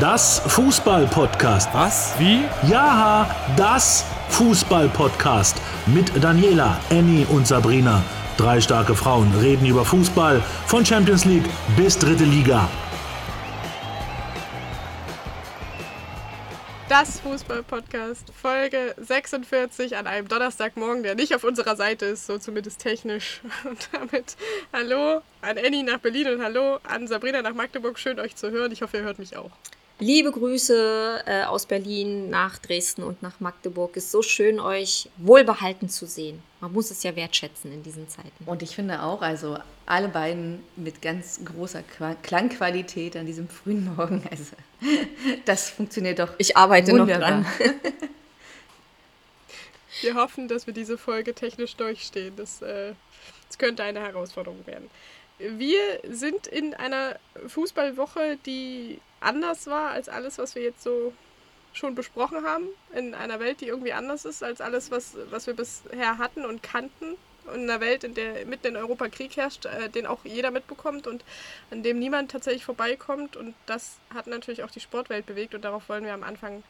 Das Fußball-Podcast. Was? Wie? Ja, das Fußball-Podcast. Mit Daniela, Annie und Sabrina. Drei starke Frauen reden über Fußball von Champions League bis dritte Liga. Das Fußball-Podcast, Folge 46 an einem Donnerstagmorgen, der nicht auf unserer Seite ist, so zumindest technisch. Und damit Hallo an Annie nach Berlin und Hallo an Sabrina nach Magdeburg. Schön euch zu hören. Ich hoffe, ihr hört mich auch. Liebe Grüße äh, aus Berlin nach Dresden und nach Magdeburg. Ist so schön, euch wohlbehalten zu sehen. Man muss es ja wertschätzen in diesen Zeiten. Und ich finde auch, also alle beiden mit ganz großer Qua Klangqualität an diesem frühen Morgen. Also das funktioniert doch. Ich arbeite wunderbar. noch dran. Wir hoffen, dass wir diese Folge technisch durchstehen. Das, äh, das könnte eine Herausforderung werden. Wir sind in einer Fußballwoche, die anders war als alles, was wir jetzt so schon besprochen haben. In einer Welt, die irgendwie anders ist als alles, was, was wir bisher hatten und kannten. In einer Welt, in der mitten in Europa Krieg herrscht, äh, den auch jeder mitbekommt und an dem niemand tatsächlich vorbeikommt. Und das hat natürlich auch die Sportwelt bewegt und darauf wollen wir am Anfang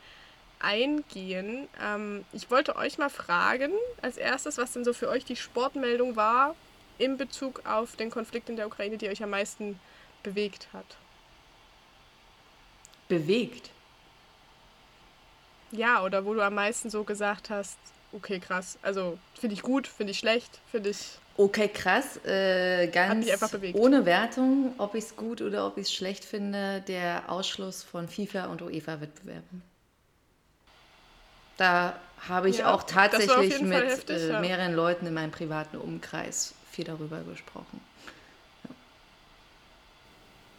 eingehen. Ähm, ich wollte euch mal fragen, als erstes, was denn so für euch die Sportmeldung war in Bezug auf den Konflikt in der Ukraine, die euch am meisten bewegt hat. Bewegt. Ja, oder wo du am meisten so gesagt hast, okay, krass. Also finde ich gut, finde ich schlecht, finde ich. Okay, krass. Äh, ganz mich einfach bewegt. ohne Wertung, ob ich es gut oder ob ich es schlecht finde, der Ausschluss von FIFA und UEFA-Wettbewerben. Da habe ich Ja, auch tatsächlich mit heftig, äh, ja. mehreren Leuten in meinem privaten Umkreis viel darüber gesprochen.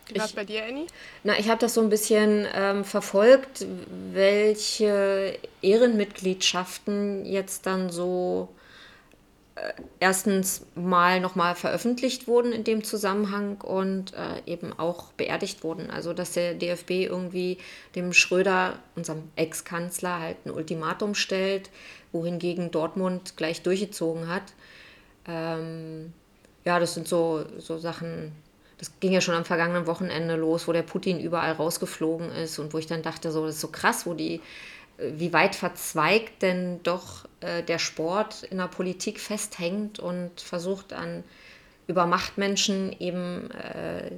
Wie war Ich- bei dir, Annie? Na, ich habe das so ein bisschen ähm, verfolgt, welche Ehrenmitgliedschaften jetzt dann so äh, erstens mal nochmal veröffentlicht wurden in dem Zusammenhang und äh, eben auch beerdigt wurden. Also dass der DFB irgendwie dem Schröder, unserem Ex-Kanzler, halt ein Ultimatum stellt, wohingegen Dortmund gleich durchgezogen hat. Ähm, ja, das sind so, so Sachen, das ging ja schon am vergangenen Wochenende los, wo der Putin überall rausgeflogen ist und wo ich dann dachte, so, das ist so krass, wo die, wie weit verzweigt denn doch äh, der Sport in der Politik festhängt und versucht an über Machtmenschen eben, äh,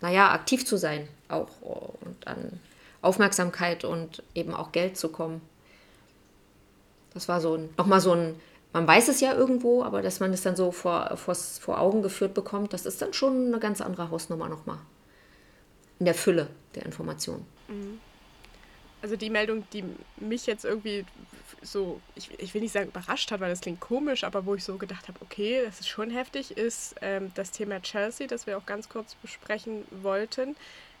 naja, aktiv zu sein auch und an Aufmerksamkeit und eben auch Geld zu kommen. Das war so ein, nochmal so ein, man weiß es ja irgendwo, aber dass man es dann so vor, vor, vor Augen geführt bekommt, das ist dann schon eine ganz andere Hausnummer nochmal. In der Fülle der Informationen. Also die Meldung, die mich jetzt irgendwie so, ich, ich will nicht sagen überrascht hat, weil das klingt komisch, aber wo ich so gedacht habe, okay, das ist schon heftig, ist ähm, das Thema Chelsea, das wir auch ganz kurz besprechen wollten.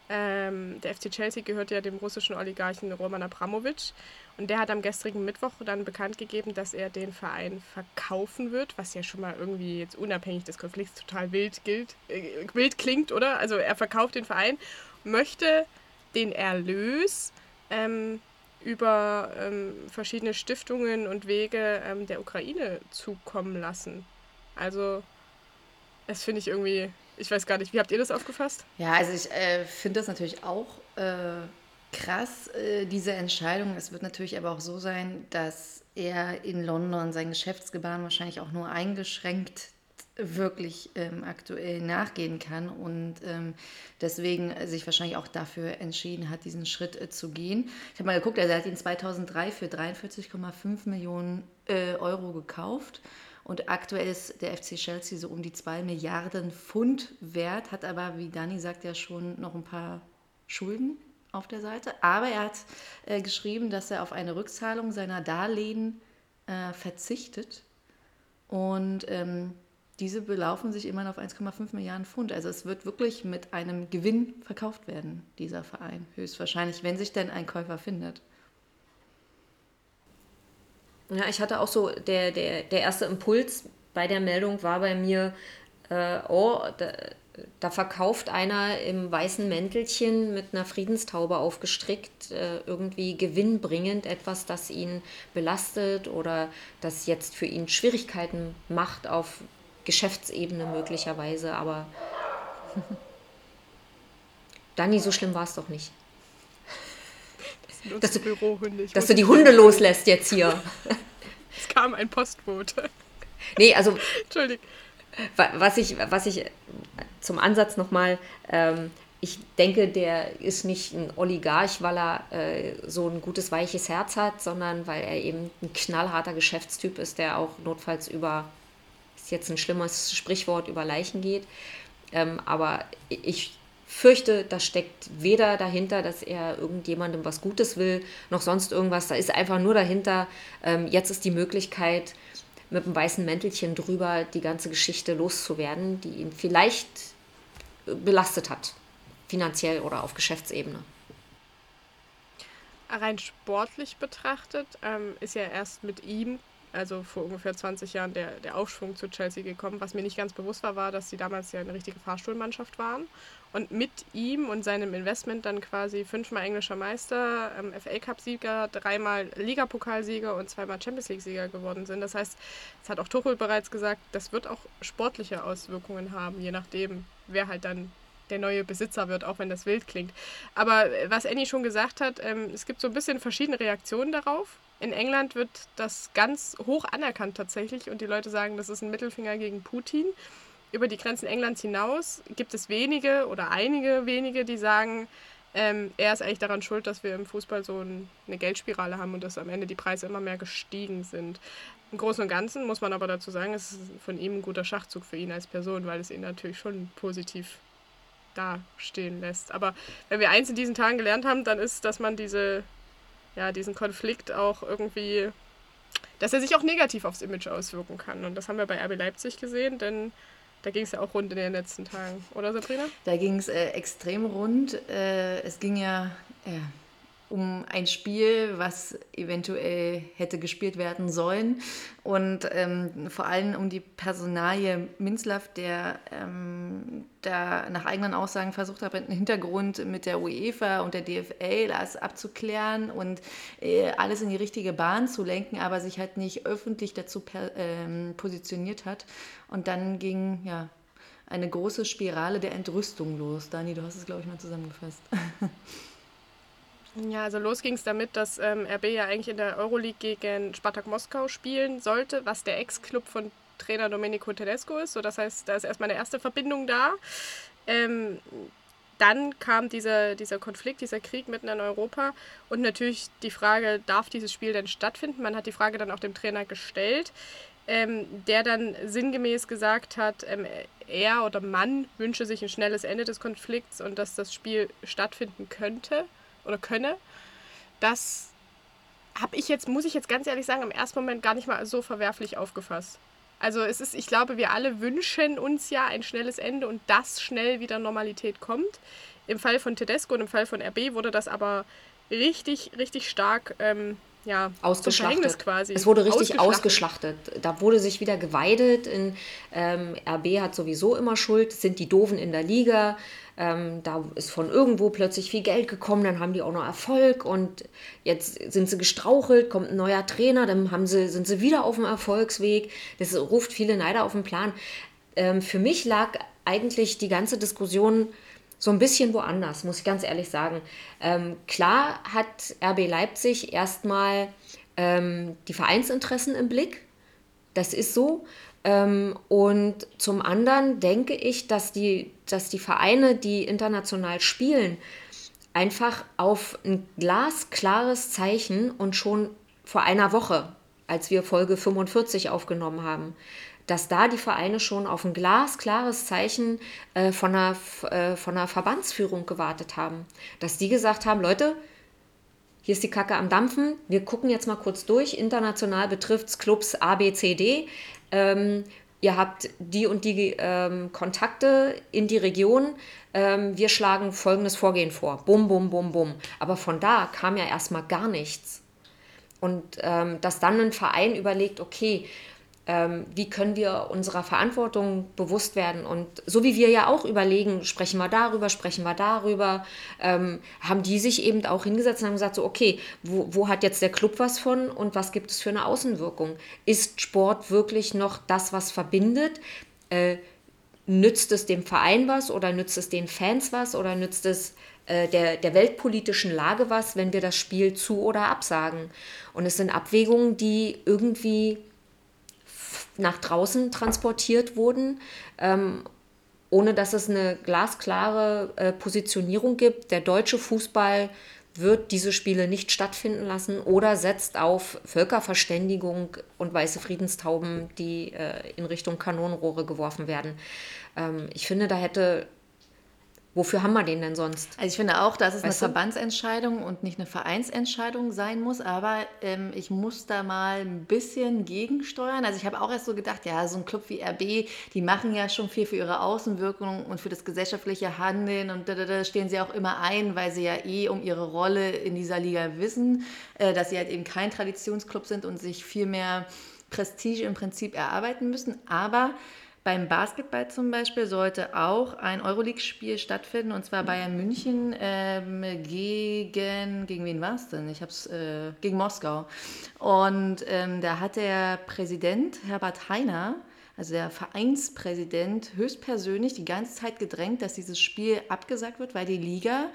Ähm, der FC Chelsea gehört ja dem russischen Oligarchen Roman Abramowitsch und der hat am gestrigen Mittwoch dann bekannt gegeben, dass er den Verein verkaufen wird, was ja schon mal irgendwie jetzt unabhängig des Konflikts total wild, gilt, äh, wild klingt, oder? Also er verkauft den Verein, möchte den Erlös ähm, über ähm, verschiedene Stiftungen und Wege ähm, der Ukraine zukommen lassen. Also, das finde ich irgendwie, ich weiß gar nicht, wie habt ihr das aufgefasst? Ja, also ich äh, finde das natürlich auch äh, krass, äh, diese Entscheidung. Es wird natürlich aber auch so sein, dass er in London sein Geschäftsgebaren wahrscheinlich auch nur eingeschränkt wirklich ähm, aktuell nachgehen kann und ähm, deswegen sich wahrscheinlich auch dafür entschieden hat, diesen Schritt äh, zu gehen. Ich habe mal geguckt, er hat ihn 2003 für 43,5 Millionen äh, Euro gekauft und aktuell ist der FC Chelsea so um die 2 Milliarden Pfund wert, hat aber, wie Dani sagt, ja schon noch ein paar Schulden auf der Seite. Aber er hat äh, geschrieben, dass er auf eine Rückzahlung seiner Darlehen äh, verzichtet. Und ähm, diese belaufen sich immerhin auf 1,5 Milliarden Pfund. Also es wird wirklich mit einem Gewinn verkauft werden, dieser Verein. Höchstwahrscheinlich, wenn sich denn ein Käufer findet. Ja, ich hatte auch so, der, der, der erste Impuls bei der Meldung war bei mir, äh, oh, da, da verkauft einer im weißen Mäntelchen mit einer Friedenstaube aufgestrickt, äh, irgendwie gewinnbringend etwas, das ihn belastet oder das jetzt für ihn Schwierigkeiten macht auf Geschäftsebene möglicherweise. Aber Dani, so schlimm war es doch nicht. dass, du, dass du die Hunde loslässt jetzt hier. Es kam ein Postbote. Nee, also. Entschuldigung. Was ich, was ich zum Ansatz nochmal, ähm, ich denke, der ist nicht ein Oligarch, weil er äh, so ein gutes, weiches Herz hat, sondern weil er eben ein knallharter Geschäftstyp ist, der auch notfalls über, ist jetzt ein schlimmes Sprichwort, über Leichen geht. Ähm, aber ich fürchte, da steckt weder dahinter, dass er irgendjemandem was Gutes will, noch sonst irgendwas. Da ist einfach nur dahinter, ähm, jetzt ist die Möglichkeit, mit einem weißen Mäntelchen drüber die ganze Geschichte loszuwerden, die ihn vielleicht belastet hat finanziell oder auf Geschäftsebene? Rein sportlich betrachtet ähm, ist ja erst mit ihm, also vor ungefähr 20 Jahren, der, der Aufschwung zu Chelsea gekommen. Was mir nicht ganz bewusst war, war, dass sie damals ja eine richtige Fahrstuhlmannschaft waren. Und mit ihm und seinem Investment dann quasi fünfmal englischer Meister, ähm, FA Cup-Sieger, dreimal Ligapokalsieger und zweimal Champions League-Sieger geworden sind. Das heißt, das hat auch Tuchel bereits gesagt, das wird auch sportliche Auswirkungen haben, je nachdem, wer halt dann der neue Besitzer wird, auch wenn das wild klingt. Aber äh, was Annie schon gesagt hat, ähm, es gibt so ein bisschen verschiedene Reaktionen darauf. In England wird das ganz hoch anerkannt tatsächlich und die Leute sagen, das ist ein Mittelfinger gegen Putin. Über die Grenzen Englands hinaus gibt es wenige oder einige wenige, die sagen, ähm, er ist eigentlich daran schuld, dass wir im Fußball so ein, eine Geldspirale haben und dass am Ende die Preise immer mehr gestiegen sind. Im Großen und Ganzen muss man aber dazu sagen, es ist von ihm ein guter Schachzug für ihn als Person, weil es ihn natürlich schon positiv dastehen lässt. Aber wenn wir eins in diesen Tagen gelernt haben, dann ist, dass man diese, ja, diesen Konflikt auch irgendwie, dass er sich auch negativ aufs Image auswirken kann. Und das haben wir bei RB Leipzig gesehen, denn da ging es ja auch rund in den letzten Tagen, oder Sabrina? Da ging es äh, extrem rund. Äh, es ging ja, äh, um ein Spiel, was eventuell hätte gespielt werden sollen. Und ähm, vor allem um die Personalie Minzlaff, der ähm, da nach eigenen Aussagen versucht hat, einen Hintergrund mit der UEFA und der DFL das abzuklären und äh, alles in die richtige Bahn zu lenken, aber sich halt nicht öffentlich dazu per, ähm, positioniert hat. Und dann ging ja eine große Spirale der Entrüstung los. Dani, du hast es, glaube ich, mal zusammengefasst. Ja, also los ging es damit, dass ähm, RB ja eigentlich in der Euroleague gegen Spartak Moskau spielen sollte, was der Ex-Club von Trainer Domenico Tedesco ist. So, das heißt, da ist erstmal eine erste Verbindung da. Ähm, dann kam dieser, dieser Konflikt, dieser Krieg mitten in Europa und natürlich die Frage, darf dieses Spiel denn stattfinden? Man hat die Frage dann auch dem Trainer gestellt, ähm, der dann sinngemäß gesagt hat, ähm, er oder Mann wünsche sich ein schnelles Ende des Konflikts und dass das Spiel stattfinden könnte oder könne, das habe ich jetzt, muss ich jetzt ganz ehrlich sagen, im ersten Moment gar nicht mal so verwerflich aufgefasst. Also es ist, ich glaube, wir alle wünschen uns ja ein schnelles Ende und dass schnell wieder Normalität kommt. Im Fall von Tedesco und im Fall von RB wurde das aber richtig, richtig stark ähm, ja, ausgeschlachtet. quasi. Es wurde richtig ausgeschlachtet. ausgeschlachtet. Da wurde sich wieder geweidet. In, ähm, RB hat sowieso immer Schuld, sind die Doofen in der Liga. Ähm, da ist von irgendwo plötzlich viel Geld gekommen, dann haben die auch noch Erfolg und jetzt sind sie gestrauchelt, kommt ein neuer Trainer, dann haben sie, sind sie wieder auf dem Erfolgsweg. Das ruft viele Neider auf den Plan. Ähm, für mich lag eigentlich die ganze Diskussion so ein bisschen woanders, muss ich ganz ehrlich sagen. Ähm, klar hat RB Leipzig erstmal ähm, die Vereinsinteressen im Blick. Das ist so. Ähm, und zum anderen denke ich, dass die, dass die Vereine, die international spielen, einfach auf ein glasklares Zeichen und schon vor einer Woche, als wir Folge 45 aufgenommen haben, dass da die Vereine schon auf ein glasklares Zeichen äh, von, einer, äh, von einer Verbandsführung gewartet haben. Dass die gesagt haben, Leute, hier ist die Kacke am Dampfen, wir gucken jetzt mal kurz durch. International betrifft es Clubs A, B, C, D. Ähm, ihr habt die und die ähm, Kontakte in die Region. Ähm, wir schlagen folgendes Vorgehen vor. Bum, bum, bum, bum. Aber von da kam ja erstmal gar nichts. Und ähm, dass dann ein Verein überlegt, okay, ähm, wie können wir unserer Verantwortung bewusst werden. Und so wie wir ja auch überlegen, sprechen wir darüber, sprechen wir darüber, ähm, haben die sich eben auch hingesetzt und haben gesagt, so, okay, wo, wo hat jetzt der Club was von und was gibt es für eine Außenwirkung? Ist Sport wirklich noch das, was verbindet? Äh, nützt es dem Verein was oder nützt es den Fans was oder nützt es äh, der, der weltpolitischen Lage was, wenn wir das Spiel zu oder absagen. Und es sind Abwägungen, die irgendwie nach draußen transportiert wurden, ähm, ohne dass es eine glasklare äh, Positionierung gibt. Der deutsche Fußball wird diese Spiele nicht stattfinden lassen oder setzt auf Völkerverständigung und weiße Friedenstauben, die äh, in Richtung Kanonenrohre geworfen werden. Ähm, ich finde, da hätte Wofür haben wir den denn sonst? Also ich finde auch, dass es weißt eine du? Verbandsentscheidung und nicht eine Vereinsentscheidung sein muss, aber ähm, ich muss da mal ein bisschen gegensteuern. Also ich habe auch erst so gedacht, ja, so ein Club wie RB, die machen ja schon viel für ihre Außenwirkung und für das gesellschaftliche Handeln und da, da, da stehen sie auch immer ein, weil sie ja eh um ihre Rolle in dieser Liga wissen, äh, dass sie halt eben kein Traditionsclub sind und sich viel mehr Prestige im Prinzip erarbeiten müssen. Aber beim Basketball zum Beispiel sollte auch ein Euroleague-Spiel stattfinden, und zwar Bayern München ähm, gegen, gegen wen war es denn? Ich habe es, äh, gegen Moskau. Und ähm, da hat der Präsident Herbert Heiner, also der Vereinspräsident, höchstpersönlich die ganze Zeit gedrängt, dass dieses Spiel abgesagt wird, weil die Liga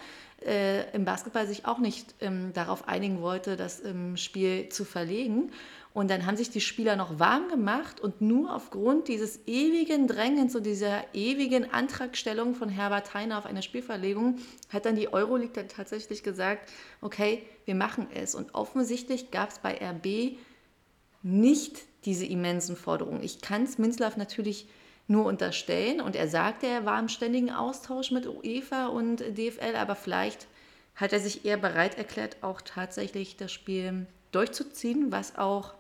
äh, im Basketball sich auch nicht ähm, darauf einigen wollte, das ähm, Spiel zu verlegen. Und dann haben sich die Spieler noch warm gemacht und nur aufgrund dieses ewigen Drängens und dieser ewigen Antragstellung von Herbert Heiner auf eine Spielverlegung hat dann die Euroleague dann tatsächlich gesagt, okay, wir machen es. Und offensichtlich gab es bei RB nicht diese immensen Forderungen. Ich kann es Minzlaff natürlich nur unterstellen und er sagte, er war im ständigen Austausch mit UEFA und DFL, aber vielleicht hat er sich eher bereit erklärt, auch tatsächlich das Spiel durchzuziehen, was auch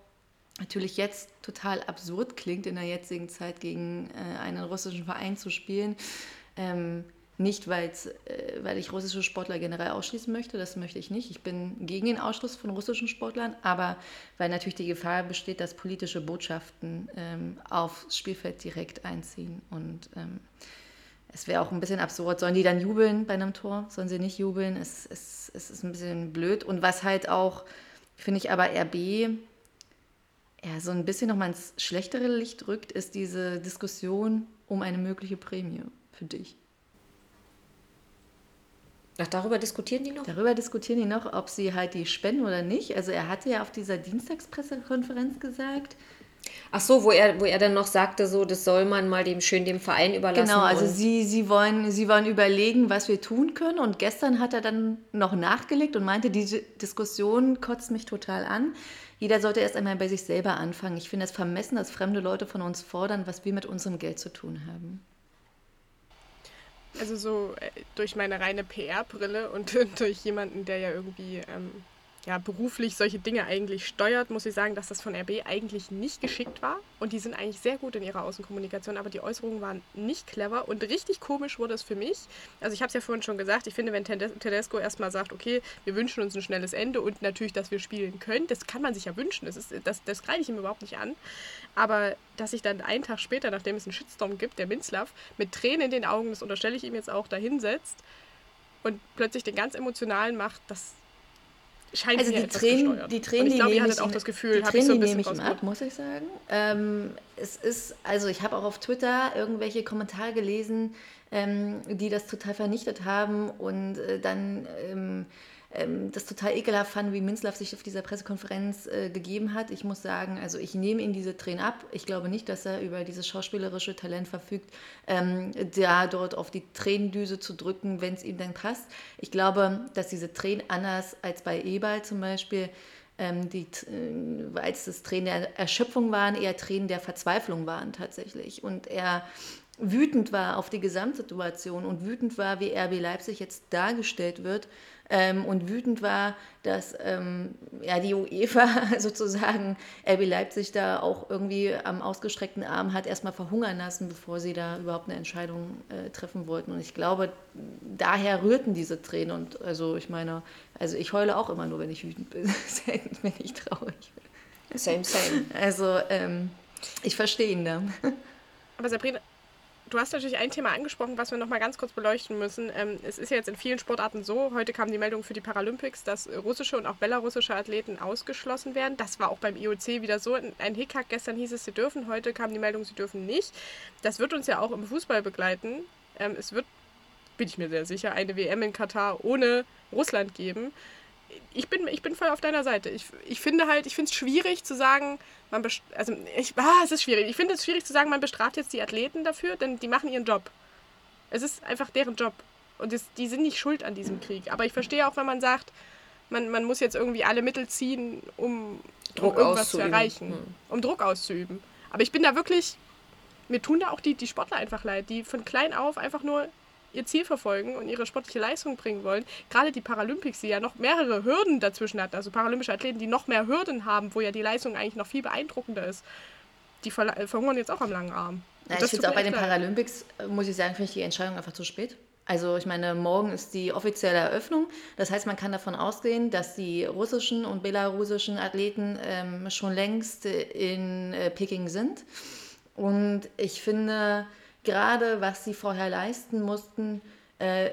natürlich jetzt total absurd klingt, in der jetzigen Zeit gegen äh, einen russischen Verein zu spielen. Ähm, nicht, äh, weil ich russische Sportler generell ausschließen möchte, das möchte ich nicht. Ich bin gegen den Ausschluss von russischen Sportlern, aber weil natürlich die Gefahr besteht, dass politische Botschaften ähm, aufs Spielfeld direkt einziehen. Und ähm, es wäre auch ein bisschen absurd. Sollen die dann jubeln bei einem Tor? Sollen sie nicht jubeln? Es, es, es ist ein bisschen blöd. Und was halt auch, finde ich aber RB ja, so ein bisschen nochmal ins schlechtere Licht rückt, ist diese Diskussion um eine mögliche Prämie für dich. Ach, darüber diskutieren die noch? Darüber diskutieren die noch, ob sie halt die spenden oder nicht. Also er hatte ja auf dieser Dienstagspressekonferenz gesagt, Ach so, wo er, wo er dann noch sagte, so, das soll man mal dem schön dem Verein überlassen. Genau, also sie, sie, wollen, sie wollen überlegen, was wir tun können. Und gestern hat er dann noch nachgelegt und meinte, diese Diskussion kotzt mich total an. Jeder sollte erst einmal bei sich selber anfangen. Ich finde es vermessen, dass fremde Leute von uns fordern, was wir mit unserem Geld zu tun haben. Also so äh, durch meine reine PR-Brille und durch jemanden, der ja irgendwie ähm, ja, beruflich solche Dinge eigentlich steuert, muss ich sagen, dass das von RB eigentlich nicht geschickt war. Und die sind eigentlich sehr gut in ihrer Außenkommunikation, aber die Äußerungen waren nicht clever und richtig komisch wurde es für mich. Also ich habe es ja vorhin schon gesagt, ich finde, wenn Tedesco erstmal sagt, okay, wir wünschen uns ein schnelles Ende und natürlich, dass wir spielen können, das kann man sich ja wünschen, das, ist, das, das greife ich ihm überhaupt nicht an. Aber dass sich dann einen Tag später, nachdem es einen Shitstorm gibt, der Minzlaff mit Tränen in den Augen, das unterstelle ich ihm jetzt auch, dahinsetzt und plötzlich den ganz emotionalen macht, das scheint also die Tränen, die Tränen, ich glaube, ihr hattet auch das Gefühl, die Tränen, so die nehme ich ihm ab, muss ich sagen. Ähm, es ist, also ich habe auch auf Twitter irgendwelche Kommentare gelesen, ähm, die das total vernichtet haben und äh, dann ähm, ähm, das total ekelhaft fand, wie Minzlaff sich auf dieser Pressekonferenz äh, gegeben hat. Ich muss sagen, also ich nehme ihm diese Tränen ab. Ich glaube nicht, dass er über dieses schauspielerische Talent verfügt, ähm, da dort auf die Tränendüse zu drücken, wenn es ihm dann passt. Ich glaube, dass diese Tränen anders als bei Ebal zum Beispiel ähm, die, äh, als das Tränen der Erschöpfung waren, eher Tränen der Verzweiflung waren tatsächlich. Und er wütend war auf die Gesamtsituation und wütend war, wie RB Leipzig jetzt dargestellt wird ähm, und wütend war, dass ähm, ja, die UEFA sozusagen RB Leipzig da auch irgendwie am ausgestreckten Arm hat erstmal verhungern lassen, bevor sie da überhaupt eine Entscheidung äh, treffen wollten. Und ich glaube, daher rührten diese Tränen. Und also ich meine, also ich heule auch immer nur, wenn ich wütend bin, selten, wenn ich traurig bin. Same, same. Also ähm, ich verstehe ihn da. Aber Sabrina, Du hast natürlich ein Thema angesprochen, was wir noch mal ganz kurz beleuchten müssen. Ähm, es ist ja jetzt in vielen Sportarten so, heute kam die Meldung für die Paralympics, dass russische und auch belarussische Athleten ausgeschlossen werden. Das war auch beim IOC wieder so. Ein Hickhack, gestern hieß es, sie dürfen, heute kam die Meldung, sie dürfen nicht. Das wird uns ja auch im Fußball begleiten. Ähm, es wird bin ich mir sehr sicher, eine WM in Katar ohne Russland geben. Ich bin, ich bin voll auf deiner Seite. Ich, ich finde halt, ich finde es schwierig zu sagen, man also ich, ah, es ist schwierig. Ich finde es schwierig zu sagen, man bestraft jetzt die Athleten dafür, denn die machen ihren Job. Es ist einfach deren Job. Und das, die sind nicht schuld an diesem Krieg. Aber ich verstehe auch, wenn man sagt, man, man muss jetzt irgendwie alle Mittel ziehen, um, um irgendwas zu erreichen, hm. um Druck auszuüben. Aber ich bin da wirklich, mir tun da auch die, die Sportler einfach leid, die von klein auf einfach nur ihr Ziel verfolgen und ihre sportliche Leistung bringen wollen. Gerade die Paralympics, die ja noch mehrere Hürden dazwischen hatten, also paralympische Athleten, die noch mehr Hürden haben, wo ja die Leistung eigentlich noch viel beeindruckender ist, die verhungern jetzt auch am langen Arm. Ja, ich finde auch bei den Paralympics, äh, muss ich sagen, finde ich die Entscheidung einfach zu spät. Also ich meine, morgen ist die offizielle Eröffnung. Das heißt, man kann davon ausgehen, dass die russischen und belarussischen Athleten ähm, schon längst in äh, Peking sind. Und ich finde, gerade was sie vorher leisten mussten, äh,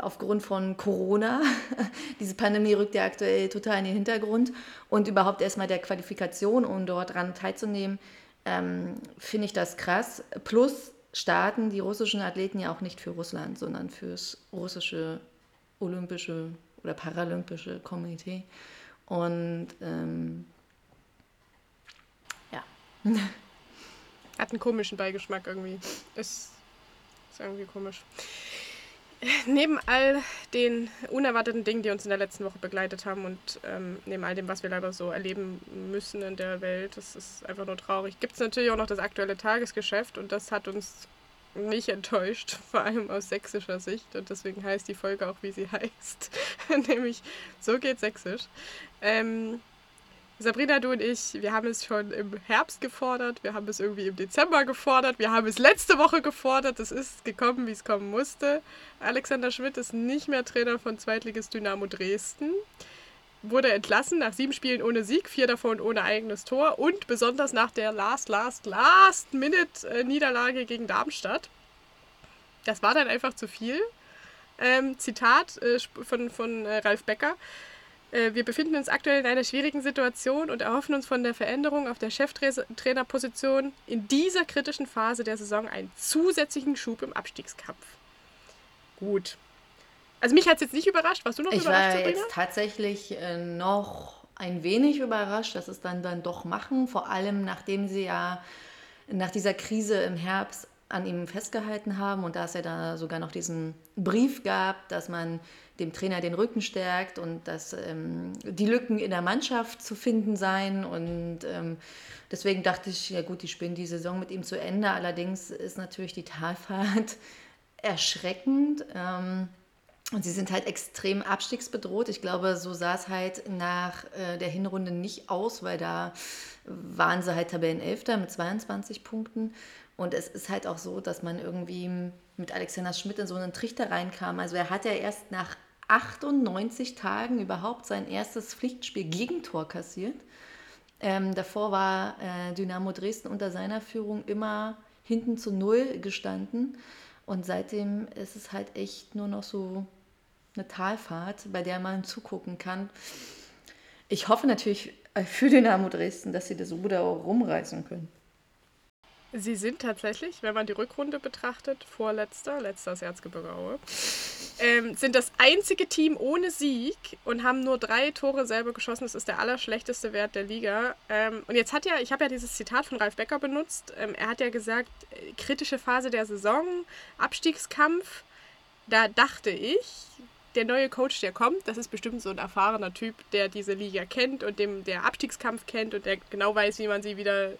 aufgrund von Corona, diese Pandemie rückt ja aktuell total in den Hintergrund und überhaupt erstmal der Qualifikation, um dort dran teilzunehmen, ähm, finde ich das krass. Plus starten die russischen Athleten ja auch nicht für Russland, sondern fürs russische olympische oder paralympische Komitee. Und ähm, ja. Hat einen komischen Beigeschmack irgendwie. Ist, ist irgendwie komisch. Neben all den unerwarteten Dingen, die uns in der letzten Woche begleitet haben und ähm, neben all dem, was wir leider so erleben müssen in der Welt, das ist einfach nur traurig, gibt es natürlich auch noch das aktuelle Tagesgeschäft und das hat uns nicht enttäuscht, vor allem aus sächsischer Sicht und deswegen heißt die Folge auch, wie sie heißt, nämlich So geht Sächsisch. Ähm, Sabrina, du und ich, wir haben es schon im Herbst gefordert, wir haben es irgendwie im Dezember gefordert, wir haben es letzte Woche gefordert, es ist gekommen, wie es kommen musste. Alexander Schmidt ist nicht mehr Trainer von Zweitligist Dynamo Dresden, wurde entlassen nach sieben Spielen ohne Sieg, vier davon ohne eigenes Tor und besonders nach der Last, Last, Last Minute Niederlage gegen Darmstadt. Das war dann einfach zu viel. Ähm, Zitat äh, von, von äh, Ralf Becker. Äh, wir befinden uns aktuell in einer schwierigen Situation und erhoffen uns von der Veränderung auf der Cheftrainerposition in dieser kritischen Phase der Saison einen zusätzlichen Schub im Abstiegskampf. Gut. Also mich hat es jetzt nicht überrascht. Warst du noch ich überrascht, Ich war jetzt tatsächlich äh, noch ein wenig überrascht, dass es dann, dann doch machen. Vor allem, nachdem sie ja nach dieser Krise im Herbst an ihm festgehalten haben und da es ja da sogar noch diesen Brief gab, dass man dem Trainer den Rücken stärkt und dass ähm, die Lücken in der Mannschaft zu finden seien. Und ähm, deswegen dachte ich, ja gut, die spielen die Saison mit ihm zu Ende. Allerdings ist natürlich die Talfahrt erschreckend. Ähm, und sie sind halt extrem abstiegsbedroht. Ich glaube, so sah es halt nach äh, der Hinrunde nicht aus, weil da waren sie halt Tabellenelfter mit 22 Punkten. Und es ist halt auch so, dass man irgendwie mit Alexander Schmidt in so einen Trichter reinkam. Also er hat ja erst nach 98 Tagen überhaupt sein erstes Pflichtspiel-Gegentor kassiert. Ähm, davor war äh, Dynamo Dresden unter seiner Führung immer hinten zu Null gestanden. Und seitdem ist es halt echt nur noch so eine Talfahrt, bei der man zugucken kann. Ich hoffe natürlich für Dynamo Dresden, dass sie das Ruder auch rumreißen können. Sie sind tatsächlich, wenn man die Rückrunde betrachtet, vorletzter, letzter ist Erzgebirge Aue, ähm, sind das einzige Team ohne Sieg und haben nur drei Tore selber geschossen. Das ist der allerschlechteste Wert der Liga. Ähm, und jetzt hat ja, ich habe ja dieses Zitat von Ralf Becker benutzt. Ähm, er hat ja gesagt, äh, kritische Phase der Saison, Abstiegskampf. Da dachte ich, der neue Coach, der kommt, das ist bestimmt so ein erfahrener Typ, der diese Liga kennt und dem der Abstiegskampf kennt und der genau weiß, wie man sie wieder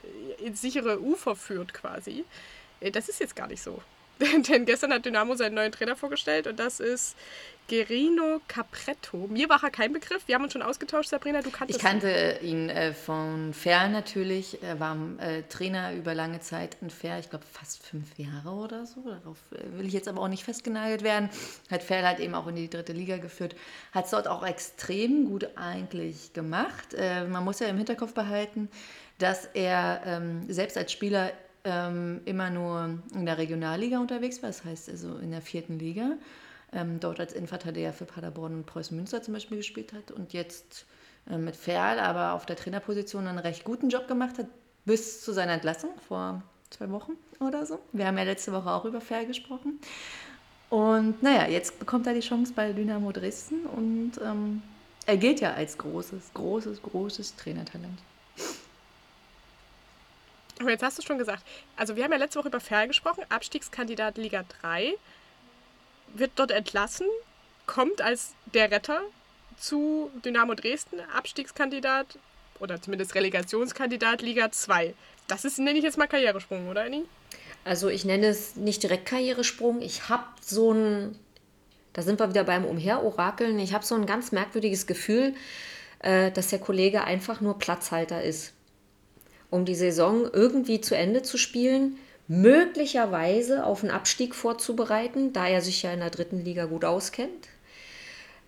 ins sichere Ufer führt quasi. Äh, das ist jetzt gar nicht so. Denn gestern hat Dynamo seinen neuen Trainer vorgestellt und das ist Gerino Capretto. Mir war er kein Begriff. Wir haben uns schon ausgetauscht, Sabrina. Du kanntest Ich kannte ihn äh, von Fair natürlich. Er war äh, Trainer über lange Zeit in Fair, ich glaube fast fünf Jahre oder so. Darauf äh, will ich jetzt aber auch nicht festgenagelt werden. Hat Fair halt eben auch in die dritte Liga geführt. Hat es dort auch extrem gut eigentlich gemacht. Äh, man muss ja im Hinterkopf behalten, dass er ähm, selbst als Spieler ähm, immer nur in der Regionalliga unterwegs war, das heißt also in der vierten Liga ähm, dort als Innenverteidiger für Paderborn und Preußen Münster zum Beispiel gespielt hat und jetzt äh, mit Ferl aber auf der Trainerposition einen recht guten Job gemacht hat, bis zu seiner Entlassung vor zwei Wochen oder so. Wir haben ja letzte Woche auch über Ferl gesprochen. Und naja, jetzt bekommt er die Chance bei Dynamo Dresden und ähm, er gilt ja als großes, großes, großes Trainertalent. Aber jetzt hast du schon gesagt, also wir haben ja letzte Woche über Ferl gesprochen, Abstiegskandidat Liga 3, wird dort entlassen, kommt als der Retter zu Dynamo Dresden, Abstiegskandidat oder zumindest Relegationskandidat Liga 2. Das ist, nenne ich jetzt mal Karrieresprung, oder Annie? Also ich nenne es nicht direkt Karrieresprung. Ich habe so ein, da sind wir wieder beim Umherorakeln, ich habe so ein ganz merkwürdiges Gefühl, äh, dass der Kollege einfach nur Platzhalter ist. Um die Saison irgendwie zu Ende zu spielen, möglicherweise auf einen Abstieg vorzubereiten, da er sich ja in der dritten Liga gut auskennt.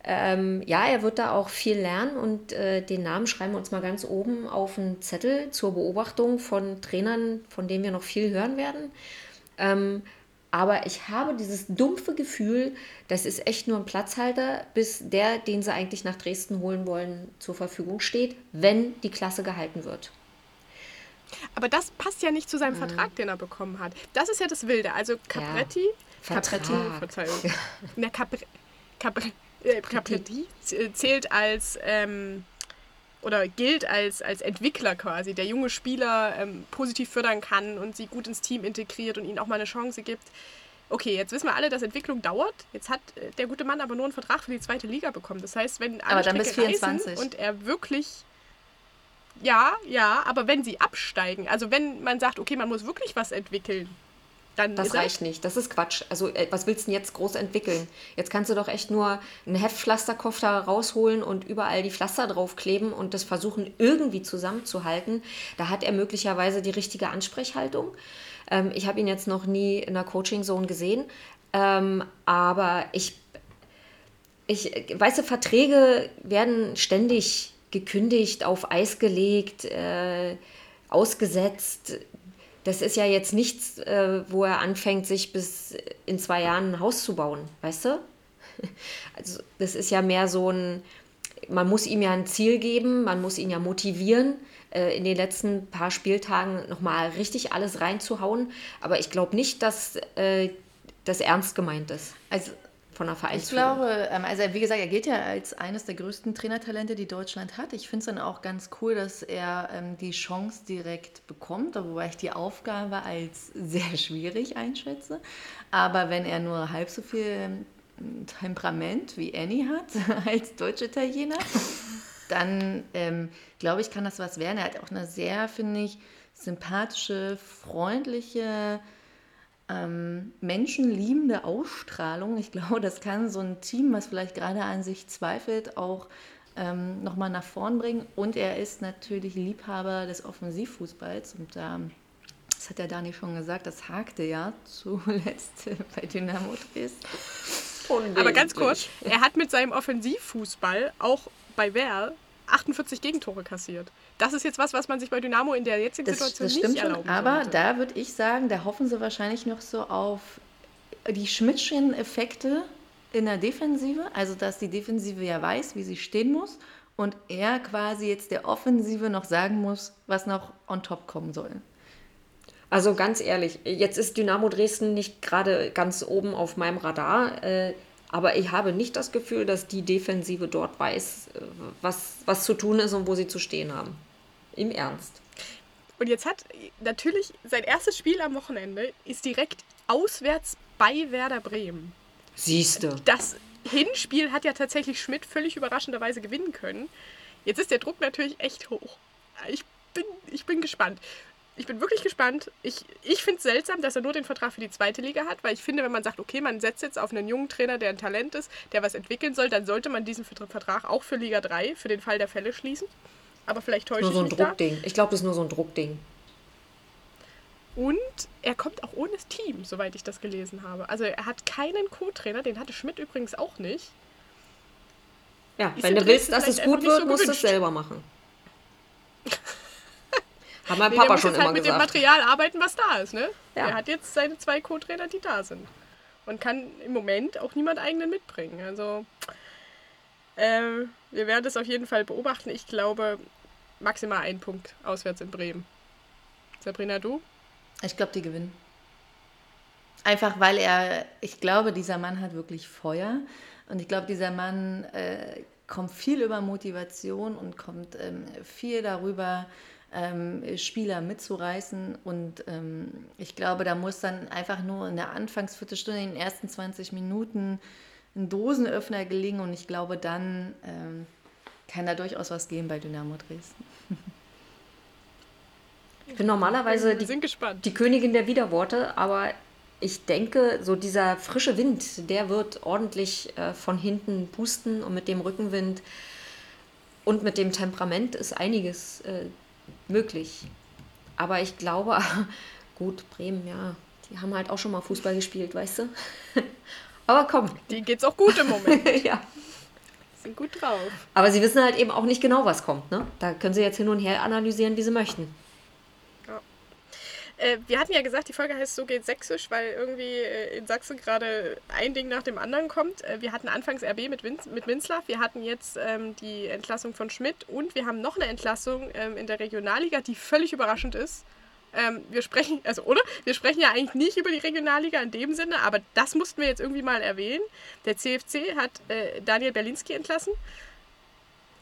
Ähm, ja, er wird da auch viel lernen und äh, den Namen schreiben wir uns mal ganz oben auf einen Zettel zur Beobachtung von Trainern, von denen wir noch viel hören werden. Ähm, aber ich habe dieses dumpfe Gefühl, das ist echt nur ein Platzhalter, bis der, den sie eigentlich nach Dresden holen wollen, zur Verfügung steht, wenn die Klasse gehalten wird. Aber das passt ja nicht zu seinem mhm. Vertrag, den er bekommen hat. Das ist ja das Wilde. Also Capretti, ja, Capretti, Verzeihung. Na, Capre, Capre, äh, Capretti zählt als ähm, oder gilt als, als Entwickler quasi, der junge Spieler ähm, positiv fördern kann und sie gut ins Team integriert und ihnen auch mal eine Chance gibt. Okay, jetzt wissen wir alle, dass Entwicklung dauert. Jetzt hat äh, der gute Mann aber nur einen Vertrag für die zweite Liga bekommen. Das heißt, wenn alle aber dann bis 24. und er wirklich ja, ja, aber wenn sie absteigen, also wenn man sagt, okay, man muss wirklich was entwickeln, dann. Das reicht nicht, das ist Quatsch. Also, äh, was willst du denn jetzt groß entwickeln? Jetzt kannst du doch echt nur einen Heftpflasterkoffer rausholen und überall die Pflaster draufkleben und das versuchen irgendwie zusammenzuhalten. Da hat er möglicherweise die richtige Ansprechhaltung. Ähm, ich habe ihn jetzt noch nie in der Coaching-Zone gesehen, ähm, aber ich. Ich, weißt du, Verträge werden ständig gekündigt, auf Eis gelegt, äh, ausgesetzt. Das ist ja jetzt nichts, äh, wo er anfängt, sich bis in zwei Jahren ein Haus zu bauen, weißt du? Also das ist ja mehr so ein, man muss ihm ja ein Ziel geben, man muss ihn ja motivieren, äh, in den letzten paar Spieltagen nochmal richtig alles reinzuhauen. Aber ich glaube nicht, dass äh, das ernst gemeint ist. Also von der Vereinsführung. Ich glaube, ähm, also wie gesagt, er gilt ja als eines der größten Trainertalente, die Deutschland hat. Ich finde es dann auch ganz cool, dass er ähm, die Chance direkt bekommt, wobei ich die Aufgabe als sehr schwierig einschätze. Aber wenn er nur halb so viel ähm, Temperament wie Annie hat als Deutsch-Italiener, dann ähm, glaube ich, kann das was werden. Er hat auch eine sehr, finde ich, sympathische, freundliche, ähm, menschenliebende Ausstrahlung. Ich glaube, das kann so ein Team, was vielleicht gerade an sich zweifelt, auch ähm, nochmal nach vorn bringen. Und er ist natürlich Liebhaber des Offensivfußballs. Und da, ähm, das hat der Dani schon gesagt, das hakte ja zuletzt bei Dynamo Dresden. Aber ganz kurz, er hat mit seinem Offensivfußball auch bei Werl 48 Gegentore kassiert. Das ist jetzt was, was man sich bei Dynamo in der jetzigen das, Situation das stimmt nicht erlauben schon, Aber sollte. da würde ich sagen, da hoffen sie wahrscheinlich noch so auf die Schmidtschen Effekte in der Defensive, also dass die Defensive ja weiß, wie sie stehen muss und er quasi jetzt der Offensive noch sagen muss, was noch on top kommen soll. Also ganz ehrlich, jetzt ist Dynamo Dresden nicht gerade ganz oben auf meinem Radar. Aber ich habe nicht das Gefühl, dass die Defensive dort weiß, äh, was, was zu tun ist und wo sie zu stehen haben. Im Ernst. Und jetzt hat natürlich sein erstes Spiel am Wochenende ist direkt auswärts bei Werder Bremen. Siehst du. Das Hinspiel hat ja tatsächlich Schmidt völlig überraschenderweise gewinnen können. Jetzt ist der Druck natürlich echt hoch. Ich bin, ich bin gespannt ich bin wirklich gespannt. Ich, ich finde es seltsam, dass er nur den Vertrag für die zweite Liga hat, weil ich finde, wenn man sagt, okay, man setzt jetzt auf einen jungen Trainer, der ein Talent ist, der was entwickeln soll, dann sollte man diesen Vertrag auch für Liga 3, für den Fall der Fälle schließen. Aber vielleicht täusche nur so ein ich mich Druckding. Da. Ich glaube, das ist nur so ein Druckding. Und er kommt auch ohne Team, soweit ich das gelesen habe. Also er hat keinen Co-Trainer, den hatte Schmidt übrigens auch nicht. Ja, ich wenn du willst, dass es gut wird, so musst du es selber machen. Hat mein nee, Papa schon immer halt mit gesagt. dem Material arbeiten, was da ist, ne? Ja. Er hat jetzt seine zwei Co-Trainer, die da sind. Und kann im Moment auch niemand eigenen mitbringen. Also, äh, wir werden es auf jeden Fall beobachten. Ich glaube, maximal ein Punkt auswärts in Bremen. Sabrina, du? Ich glaube, die gewinnen. Einfach weil er, ich glaube, dieser Mann hat wirklich Feuer. Und ich glaube, dieser Mann äh, kommt viel über Motivation und kommt ähm, viel darüber, ähm, Spieler mitzureißen. Und ähm, ich glaube, da muss dann einfach nur in der Anfangsviertelstunde, in den ersten 20 Minuten, ein Dosenöffner gelingen. Und ich glaube, dann ähm, kann da durchaus was gehen bei Dynamo Dresden. Ich bin normalerweise die, gespannt. die Königin der Widerworte, aber ich denke, so dieser frische Wind, der wird ordentlich äh, von hinten pusten und mit dem Rückenwind und mit dem Temperament ist einiges äh, möglich. Aber ich glaube, gut, Bremen, ja, die haben halt auch schon mal Fußball gespielt, weißt du? aber komm, Denen geht's auch gut im Moment. ja. sind gut drauf. Aber sie wissen halt eben auch nicht genau, was kommt. Ne? Da können sie jetzt hin und her analysieren, wie sie möchten. Äh, wir hatten ja gesagt, die Folge heißt So geht Sächsisch, weil irgendwie äh, in Sachsen gerade ein Ding nach dem anderen kommt. Äh, wir hatten anfangs RB mit, Winz, mit Winzlaff, wir hatten jetzt ähm, die Entlassung von Schmidt und wir haben noch eine Entlassung ähm, in der Regionalliga, die völlig überraschend ist. Ähm, wir sprechen, also oder? Wir sprechen ja eigentlich nicht über die Regionalliga in dem Sinne, aber das mussten wir jetzt irgendwie mal erwähnen. Der CFC hat äh, Daniel Berlinski entlassen.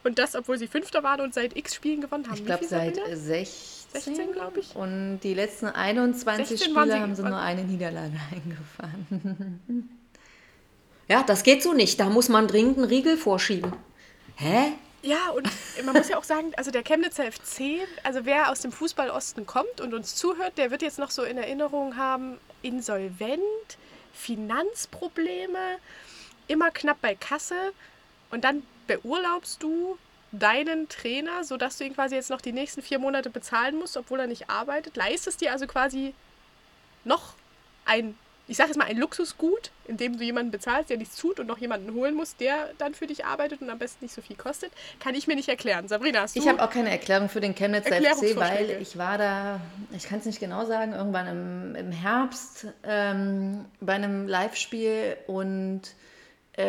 Und das, obwohl sie Fünfter waren und seit x Spielen gewonnen haben. Ich glaube seit Sabrina? 16, 16, glaub ich. Und die letzten 21 16 waren Spiele haben sie nur eine Niederlage eingefahren. Ja, das geht so nicht. Da muss man dringend einen Riegel vorschieben. Hä? Ja, und man muss ja auch sagen, also der Chemnitzer FC, also wer aus dem Fußballosten kommt und uns zuhört, der wird jetzt noch so in Erinnerung haben, insolvent, Finanzprobleme, immer knapp bei Kasse und dann beurlaubst du deinen Trainer, sodass du ihn quasi jetzt noch die nächsten vier Monate bezahlen musst, obwohl er nicht arbeitet. Leistest dir also quasi noch ein, ich sage jetzt mal, ein Luxusgut, indem du jemanden bezahlst, der nichts tut und noch jemanden holen musst, der dann für dich arbeitet und am besten nicht so viel kostet, kann ich mir nicht erklären. Sabrina, hast du... Ich habe auch keine Erklärung für den Chemnitzer FC, weil ich war da, ich kann es nicht genau sagen, irgendwann im, im Herbst ähm, bei einem Live-Spiel und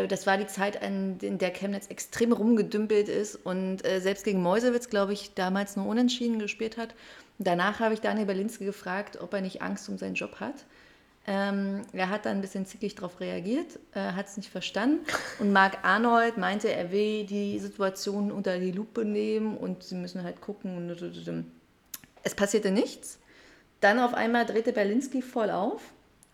das war die Zeit, in der Chemnitz extrem rumgedümpelt ist und äh, selbst gegen Meuselwitz, glaube ich, damals nur unentschieden gespielt hat. Danach habe ich Daniel Berlinski gefragt, ob er nicht Angst um seinen Job hat. Ähm, er hat dann ein bisschen zickig darauf reagiert, äh, hat es nicht verstanden. Und Marc Arnold meinte, er will die Situation unter die Lupe nehmen und sie müssen halt gucken. Es passierte nichts. Dann auf einmal drehte Berlinski voll auf,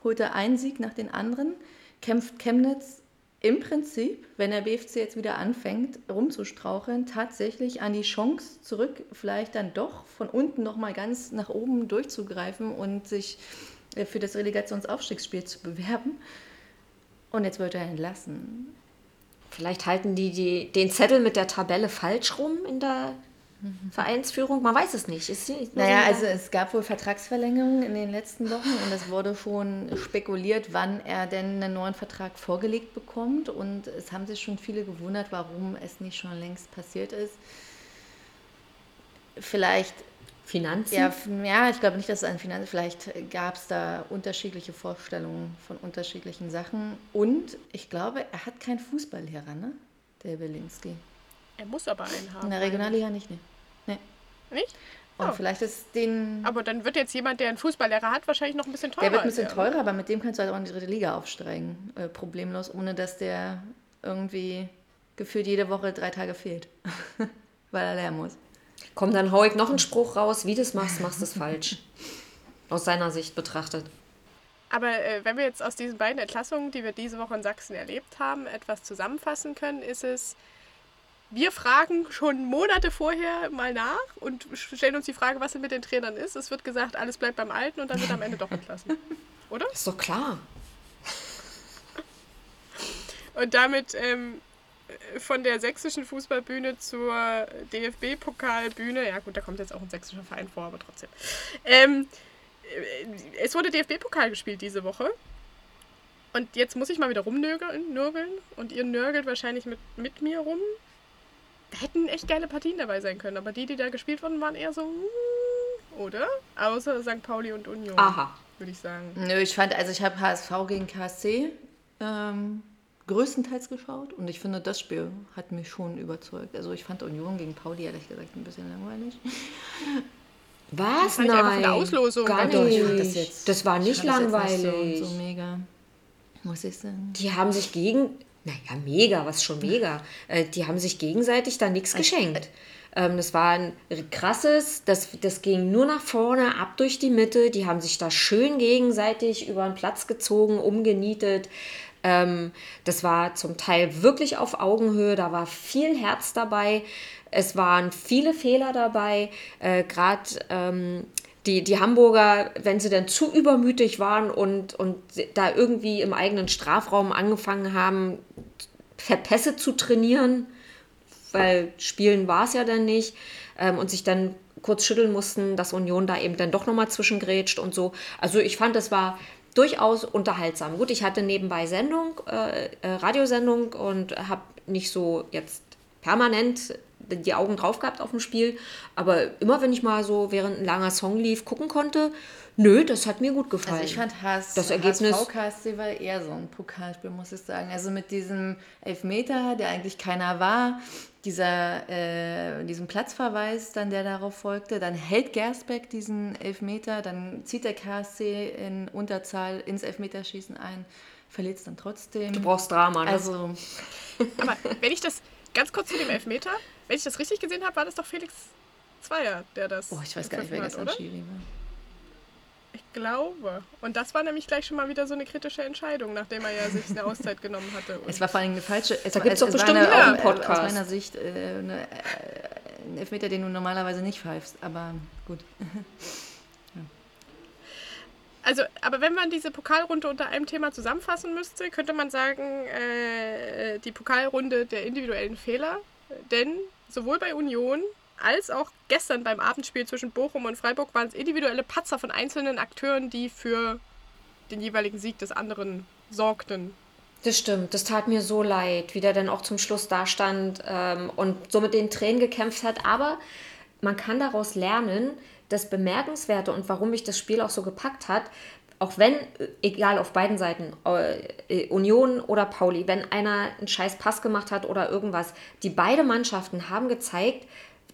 holte einen Sieg nach den anderen, kämpft Chemnitz im Prinzip, wenn der BFC jetzt wieder anfängt rumzustraucheln, tatsächlich an die Chance zurück, vielleicht dann doch von unten nochmal ganz nach oben durchzugreifen und sich äh, für das Relegationsaufstiegsspiel zu bewerben. Und jetzt wird er entlassen. Vielleicht halten die, die den Zettel mit der Tabelle falsch rum in der Vereinsführung. Man weiß es nicht. Nur Naja, so- also es gab wohl Vertragsverlängerungen in den letzten Wochen und es wurde schon spekuliert, wann er denn einen neuen Vertrag vorgelegt bekommt. Und es haben sich schon viele gewundert, warum es nicht schon längst passiert ist. Vielleicht, Finanzen. ja, ja ich glaube nicht, dass es an Finanzen, vielleicht gab es da unterschiedliche Vorstellungen von unterschiedlichen Sachen. Und ich glaube, er hat keinen Fußballlehrer, ne? Der Belinski. Er muss aber einen haben. In der Regionalliga nicht, ne? Nee. Nicht? Und Oh. vielleicht ist den. Aber dann wird jetzt jemand, der einen Fußballlehrer hat, wahrscheinlich noch ein bisschen teurer. Der wird ein bisschen er. teurer, aber mit dem kannst du halt auch in die dritte Liga aufsteigen. Äh, problemlos, ohne dass der irgendwie gefühlt jede Woche drei Tage fehlt. Weil er lernen muss. Komm, dann hau ich noch einen Spruch raus. Wie du es machst, machst du es falsch. Aus seiner Sicht betrachtet. Aber äh, wenn wir jetzt aus diesen beiden Entlassungen, die wir diese Woche in Sachsen erlebt haben, etwas zusammenfassen können, ist es, wir fragen schon Monate vorher mal nach und stellen uns die Frage, was denn mit den Trainern ist. Es wird gesagt, alles bleibt beim Alten und dann wird am Ende doch entlassen. Oder? Ist doch klar. Und damit ähm, von der sächsischen Fußballbühne zur DFB-Pokalbühne, ja gut, da kommt jetzt auch ein sächsischer Verein vor, aber trotzdem. Ähm, äh, es wurde DFB-Pokal gespielt diese Woche. Und jetzt muss ich mal wieder rumnörgeln nörgeln, und ihr nörgelt wahrscheinlich mit, mit mir rum. Da hätten echt geile Partien dabei sein können, aber die, die da gespielt wurden, waren eher so, mm, oder? Außer St. Pauli und Union, Aha. würde ich sagen. Nö, ich fand, also ich habe HSV gegen KSC ähm, größtenteils geschaut und ich finde, das Spiel hat mich schon überzeugt. Also ich fand Union gegen Pauli ehrlich gesagt ein bisschen langweilig. Was? Nein. Einfach von der Auslosung. Gar Doch, nicht. das jetzt- das war nicht Ich fand das langweilig. jetzt nicht So, so mega, muss ich sagen. Die haben sich gegen, naja, mega, was schon mega. Äh, die haben sich gegenseitig da nichts geschenkt. Ähm, das war ein krasses, das, das ging nur nach vorne, ab durch die Mitte. Die haben sich da schön gegenseitig über den Platz gezogen, umgenietet. Ähm, das war zum Teil wirklich auf Augenhöhe, da war viel Herz dabei. Es waren viele Fehler dabei. Äh, Gerade ähm, die, die Hamburger, wenn sie dann zu übermütig waren und, und da irgendwie im eigenen Strafraum angefangen haben, Pässe zu trainieren, weil spielen war es ja dann nicht, ähm, und sich dann kurz schütteln mussten, dass Union da eben dann doch nochmal zwischengrätscht und so. Also ich fand, das war durchaus unterhaltsam. Gut, ich hatte nebenbei Sendung, äh, äh, Radiosendung und habe nicht so jetzt permanent die Augen drauf gehabt auf dem Spiel, aber immer wenn ich mal so während ein langer Song lief gucken konnte, nö, das hat mir gut gefallen. Also ich fand Haas, Das Ergebnis- HSV KSC war eher so ein Pokalspiel, muss ich sagen. Also mit diesem Elfmeter, der eigentlich keiner war, dieser, äh, diesem Platzverweis dann, der darauf folgte, dann hält Gersbeck diesen Elfmeter, dann zieht der KSC in Unterzahl ins Elfmeterschießen ein, verliert es dann trotzdem. du brauchst Drama, ne? also, Aber wenn ich das, ganz kurz zu dem Elfmeter, wenn ich das richtig gesehen habe, war das doch Felix Zweier, der das oh, ich weiß gar nicht, wer gestern hat, oder? Schiri war. Ich glaube. Und das war nämlich gleich schon mal wieder so eine kritische Entscheidung, nachdem er ja sich eine Auszeit genommen hatte. Und Es war vor allem eine falsche. Es Da war, gibt's es, doch bestimmt eine, auch einen äh, Podcast. Aus meiner Sicht äh, eine, äh, ein Elfmeter, den du normalerweise nicht pfeifst. Aber gut. Also, aber wenn man diese Pokalrunde unter einem Thema zusammenfassen müsste, könnte man sagen, äh, die Pokalrunde der individuellen Fehler. Denn sowohl bei Union als auch gestern beim Abendspiel zwischen Bochum und Freiburg waren es individuelle Patzer von einzelnen Akteuren, die für den jeweiligen Sieg des anderen sorgten. Das stimmt, das tat mir so leid, wie der dann auch zum Schluss da stand ähm, und so mit den Tränen gekämpft hat. Aber man kann daraus lernen, das Bemerkenswerte und warum mich das Spiel auch so gepackt hat, auch wenn, egal auf beiden Seiten, äh, Union oder Pauli, wenn einer einen scheiß Pass gemacht hat oder irgendwas, die beide Mannschaften haben gezeigt,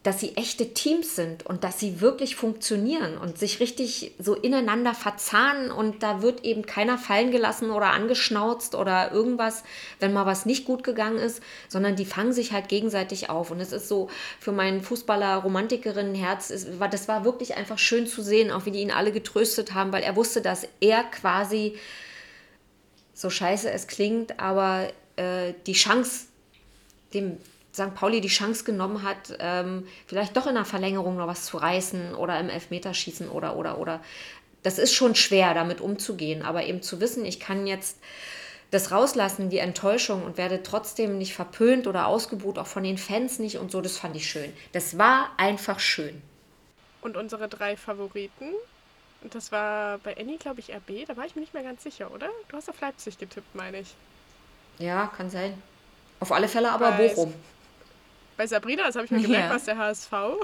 dass sie echte Teams sind und dass sie wirklich funktionieren und sich richtig so ineinander verzahnen und da wird eben keiner fallen gelassen oder angeschnauzt oder irgendwas, wenn mal was nicht gut gegangen ist, sondern die fangen sich halt gegenseitig auf. Und es ist so für meinen Fußballer-Romantikerinnen-Herz, es war- das war wirklich einfach schön zu sehen, auch wie die ihn alle getröstet haben, weil er wusste, dass er quasi so scheiße es klingt, aber äh, die Chance dem St. Pauli die Chance genommen hat, ähm, vielleicht doch in der Verlängerung noch was zu reißen oder im Elfmeterschießen oder, oder, oder. Das ist schon schwer, damit umzugehen, aber eben zu wissen, ich kann jetzt das rauslassen, die Enttäuschung und werde trotzdem nicht verpönt oder ausgebuht, auch von den Fans nicht und so, das fand ich schön. Das war einfach schön. Und unsere drei Favoriten, und das war bei Annie, glaube ich, RB, da war ich mir nicht mehr ganz sicher, oder? Du hast auf Leipzig getippt, meine ich. Ja, kann sein. Auf alle Fälle aber Weiß. Bochum. Bei Sabrina, das habe ich mir gemerkt, Ja. was der HSV.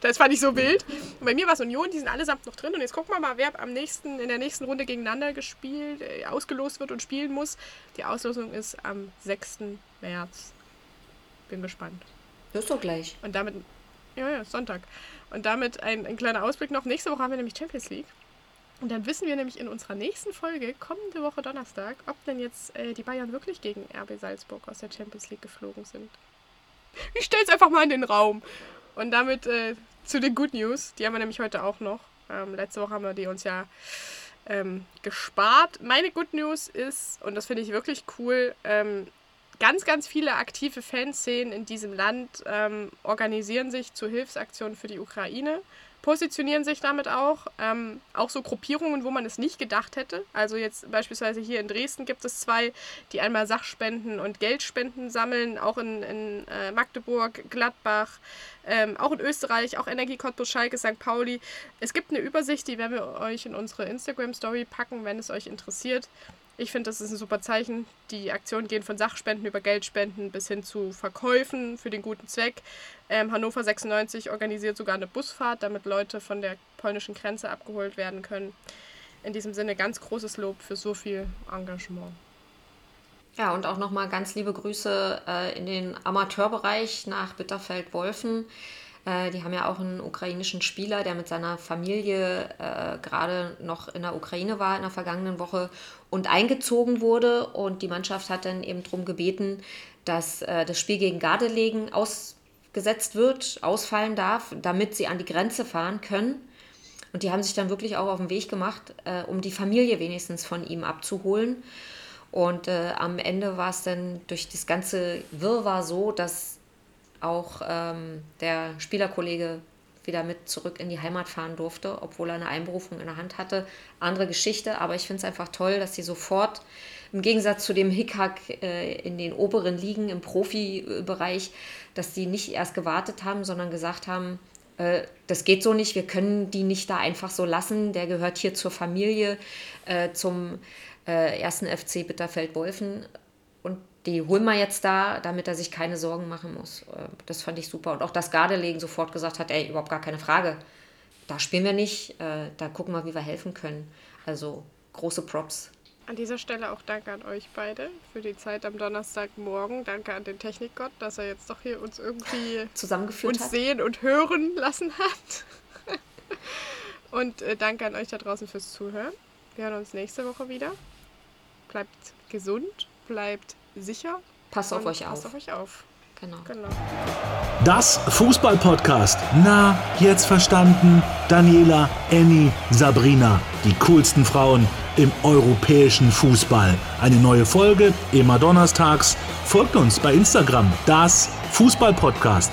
Das fand ich so wild. Und bei mir war es Union, die sind allesamt noch drin. Und jetzt gucken wir mal, wer am nächsten, in der nächsten Runde gegeneinander gespielt, äh, ausgelost wird und spielen muss. Die Auslosung ist am 6. März. Bin gespannt. Das ist doch gleich. Und damit, ja, ja, Sonntag. Und damit ein, ein kleiner Ausblick noch. Nächste Woche haben wir nämlich Champions League. Und dann wissen wir nämlich in unserer nächsten Folge, kommende Woche Donnerstag, ob denn jetzt äh, die Bayern wirklich gegen RB Salzburg aus der Champions League geflogen sind. Ich stell's einfach mal in den Raum. Und damit äh, zu den Good News. Die haben wir nämlich heute auch noch. Ähm, letzte Woche haben wir die uns ja ähm, gespart. Meine Good News ist, und das finde ich wirklich cool, ähm, ganz, ganz viele aktive Fanszenen in diesem Land ähm, organisieren sich zu Hilfsaktionen für die Ukraine, positionieren sich damit auch. Ähm, auch so Gruppierungen, wo man es nicht gedacht hätte. Also jetzt beispielsweise hier in Dresden gibt es zwei, die einmal Sachspenden und Geldspenden sammeln, auch in, in äh, Magdeburg, Gladbach, ähm, auch in Österreich, auch Energie Cottbus, Schalke, St. Pauli. Es gibt eine Übersicht, die werden wir euch in unsere Instagram-Story packen, wenn es euch interessiert. Ich finde, das ist ein super Zeichen. Die Aktionen gehen von Sachspenden über Geldspenden bis hin zu Verkäufen für den guten Zweck. Ähm, Hannover 96 organisiert sogar eine Busfahrt, damit Leute von der polnischen Grenze abgeholt werden können. In diesem Sinne ganz großes Lob für so viel Engagement. Ja, und auch nochmal ganz liebe Grüße äh, in den Amateurbereich nach Bitterfeld-Wolfen. Äh, die haben ja auch einen ukrainischen Spieler, der mit seiner Familie äh, gerade noch in der Ukraine war in der vergangenen Woche und eingezogen wurde. Und die Mannschaft hat dann eben darum gebeten, dass äh, das Spiel gegen Gardelegen ausgesetzt wird, ausfallen darf, damit sie an die Grenze fahren können. Und die haben sich dann wirklich auch auf den Weg gemacht, äh, um die Familie wenigstens von ihm abzuholen. Und äh, am Ende war es dann durch das ganze Wirrwarr so, dass auch ähm, der Spielerkollege wieder mit zurück in die Heimat fahren durfte, obwohl er eine Einberufung in der Hand hatte. Andere Geschichte, aber ich finde es einfach toll, dass sie sofort im Gegensatz zu dem Hickhack äh, in den oberen Ligen im Profibereich, dass die nicht erst gewartet haben, sondern gesagt haben, äh, das geht so nicht, wir können die nicht da einfach so lassen, der gehört hier zur Familie, äh, zum äh, ersten FC Bitterfeld-Wolfen und die holen wir jetzt da, damit er sich keine Sorgen machen muss. Äh, das fand ich super. Und auch dass Gardelegen sofort gesagt hat, ey, überhaupt gar keine Frage. Da spielen wir nicht, äh, da gucken wir, wie wir helfen können. Also große Props. An dieser Stelle auch danke an euch beide für die Zeit am Donnerstagmorgen. Danke an den Technikgott, dass er jetzt doch hier uns irgendwie zusammengeführt uns hat. sehen und hören lassen hat. und äh, danke an euch da draußen fürs Zuhören. Wir hören uns nächste Woche wieder. Bleibt gesund, bleibt sicher. Passt auf euch passt auf. auf euch auf. Genau. Genau. Das Fußball-Podcast. Na, jetzt verstanden? Daniela, Annie, Sabrina. Die coolsten Frauen im europäischen Fußball. Eine neue Folge immer donnerstags. Folgt uns bei Instagram. Das Fußball-Podcast.